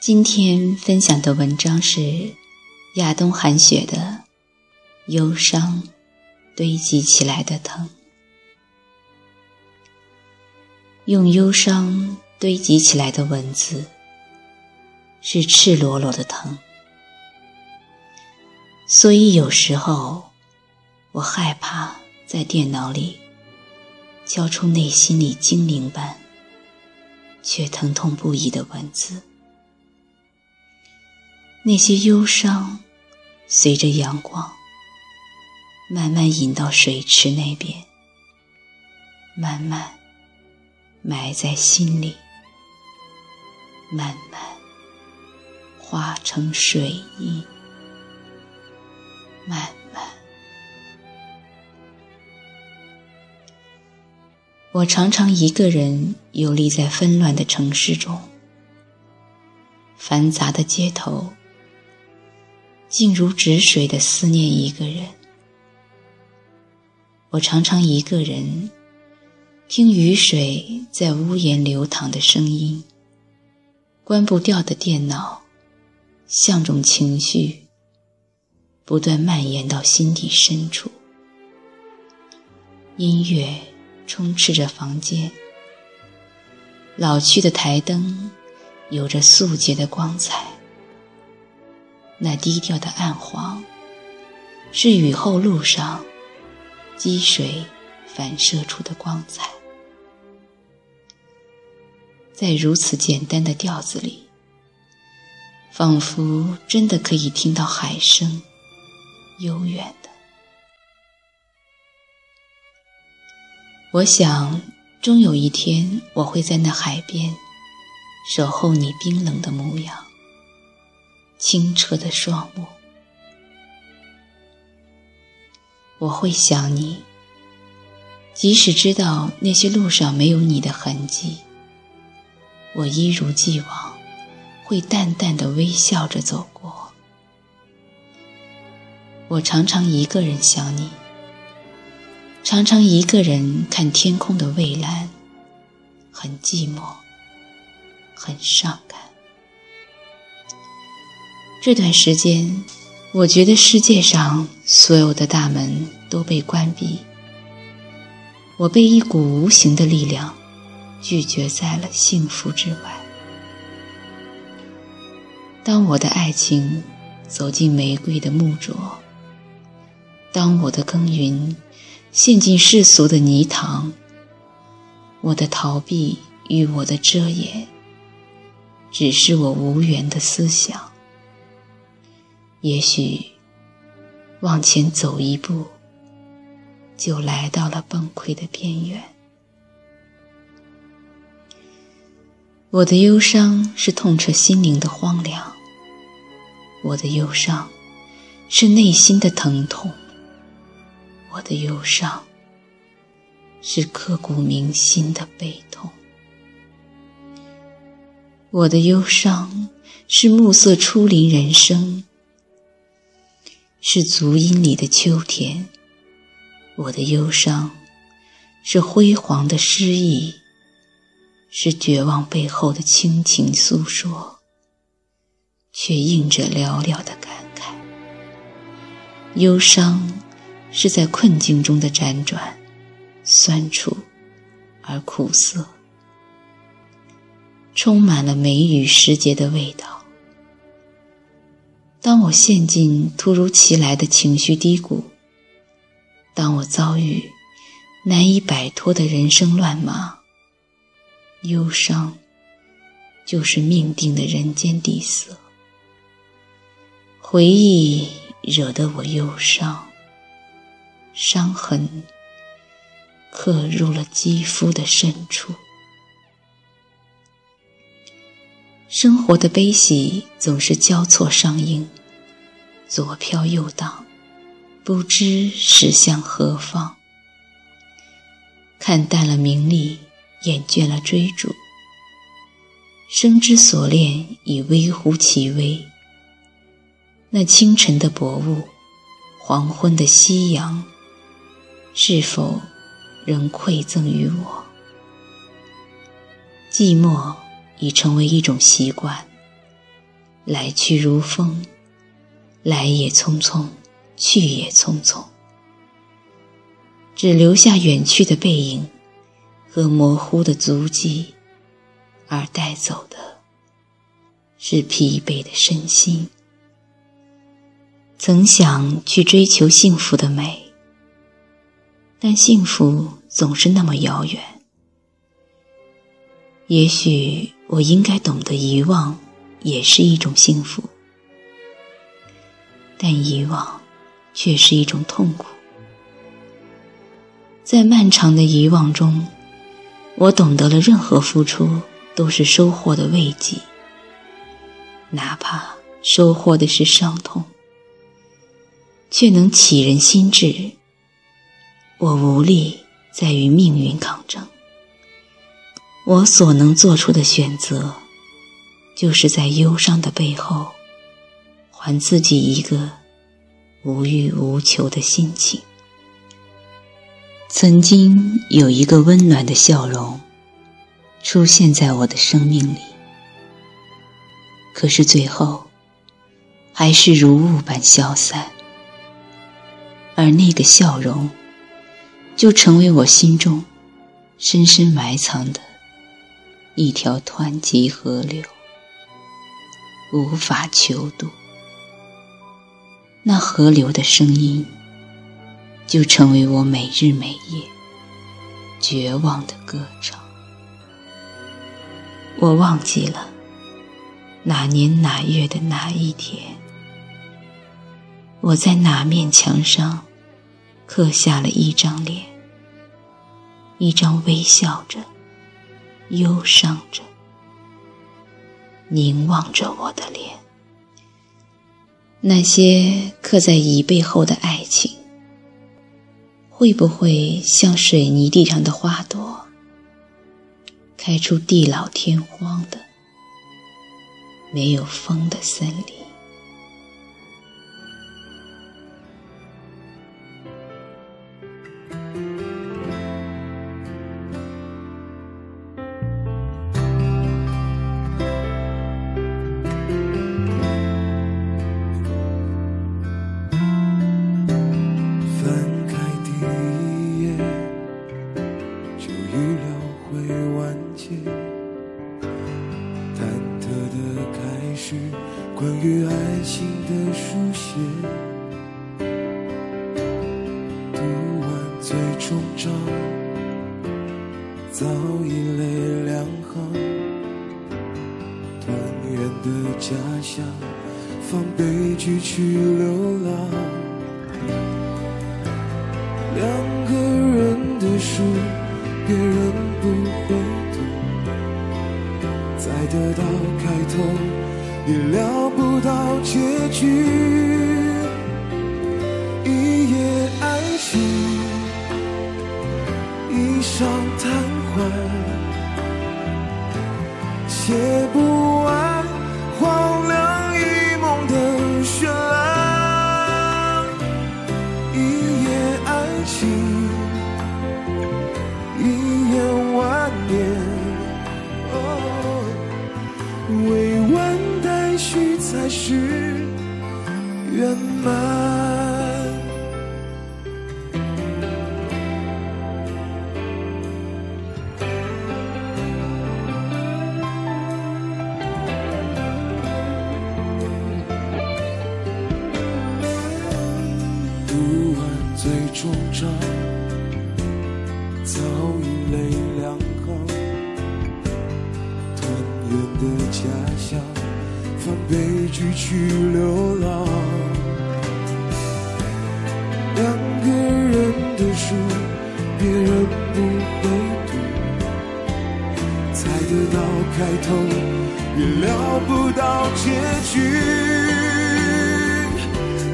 今天分享的文章是亚东寒雪的《忧伤堆积起来的疼》。用忧伤堆积起来的文字，是赤裸裸的疼。所以有时候，我害怕在电脑里交出内心里精灵般却疼痛不已的文字。那些忧伤，随着阳光慢慢引到水池那边，慢慢埋在心里，慢慢化成水印，慢慢。我常常一个人游历在纷乱的城市中，繁杂的街头。静如止水的思念一个人，我常常一个人听雨水在屋檐流淌的声音，关不掉的电脑像种情绪，不断蔓延到心底深处。音乐充斥着房间，老去的台灯有着素洁的光彩。那低调的暗黄，是雨后路上积水反射出的光彩。在如此简单的调子里，仿佛真的可以听到海声，悠远的。我想，终有一天，我会在那海边，守候你冰冷的模样。清澈的双目，我会想你。即使知道那些路上没有你的痕迹，我一如既往会淡淡的微笑着走过。我常常一个人想你，常常一个人看天空的蔚蓝，很寂寞，很伤感。这段时间，我觉得世界上所有的大门都被关闭，我被一股无形的力量拒绝在了幸福之外。当我的爱情走进玫瑰的木拙，当我的耕耘陷进世俗的泥塘，我的逃避与我的遮掩，只是我无缘的思想。也许往前走一步，就来到了崩溃的边缘。我的忧伤是痛彻心灵的荒凉，我的忧伤是内心的疼痛，我的忧伤是刻骨铭心的悲痛，我的忧伤是暮色初临人生。是足音里的秋天，我的忧伤是辉煌的诗意，是绝望背后的倾情诉说，却映着寥寥的感慨。忧伤是在困境中的辗转，酸楚而苦涩，充满了梅雨时节的味道。当我陷进突如其来的情绪低谷，当我遭遇难以摆脱的人生乱麻，忧伤就是命定的人间底色。回忆惹得我忧伤，伤痕刻入了肌肤的深处。生活的悲喜总是交错上映，左飘右荡，不知驶向何方。看淡了名利，厌倦了追逐，生之所恋已微乎其微。那清晨的薄雾，黄昏的夕阳，是否仍馈赠于我？寂寞。已成为一种习惯，来去如风，来也匆匆，去也匆匆，只留下远去的背影和模糊的足迹，而带走的是疲惫的身心。曾想去追求幸福的美，但幸福总是那么遥远。也许我应该懂得遗忘。也是一种幸福，但遗忘却是一种痛苦。在漫长的遗忘中，我懂得了任何付出都是收获的慰藉，哪怕收获的是伤痛，却能启人心智。我无力再与命运抗争，我所能做出的选择。就是在忧伤的背后，还自己一个无欲无求的心情。曾经有一个温暖的笑容出现在我的生命里，可是最后还是如雾般消散，而那个笑容就成为我心中深深埋藏的一条湍急河流。无法求渡，那河流的声音，就成为我每日每夜绝望的歌唱。我忘记了哪年哪月的哪一天，我在哪面墙上刻下了一张脸，一张微笑着、忧伤着。凝望着我的脸，那些刻在椅背后的爱情，会不会像水泥地上的花朵，开出地老天荒的、没有风的森林？已泪两行，团圆的家乡，放悲剧去流浪。两个人的书，别人不会读，再得到开头，也料不到结局。上贪写不完荒凉一梦的绚烂，一夜爱情，一眼万年。哦未完待续才是圆满。悲剧去流浪。两个人的书，别人不会读，猜得到开头，也料不到结局。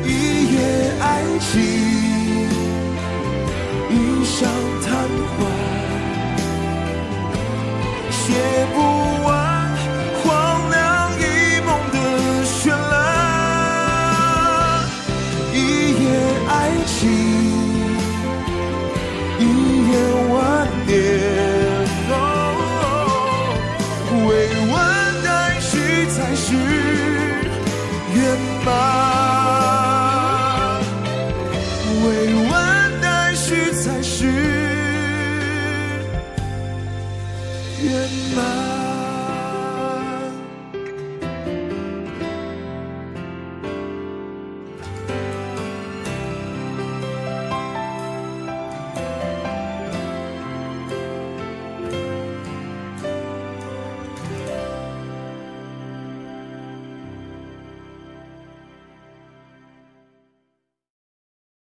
一夜爱情。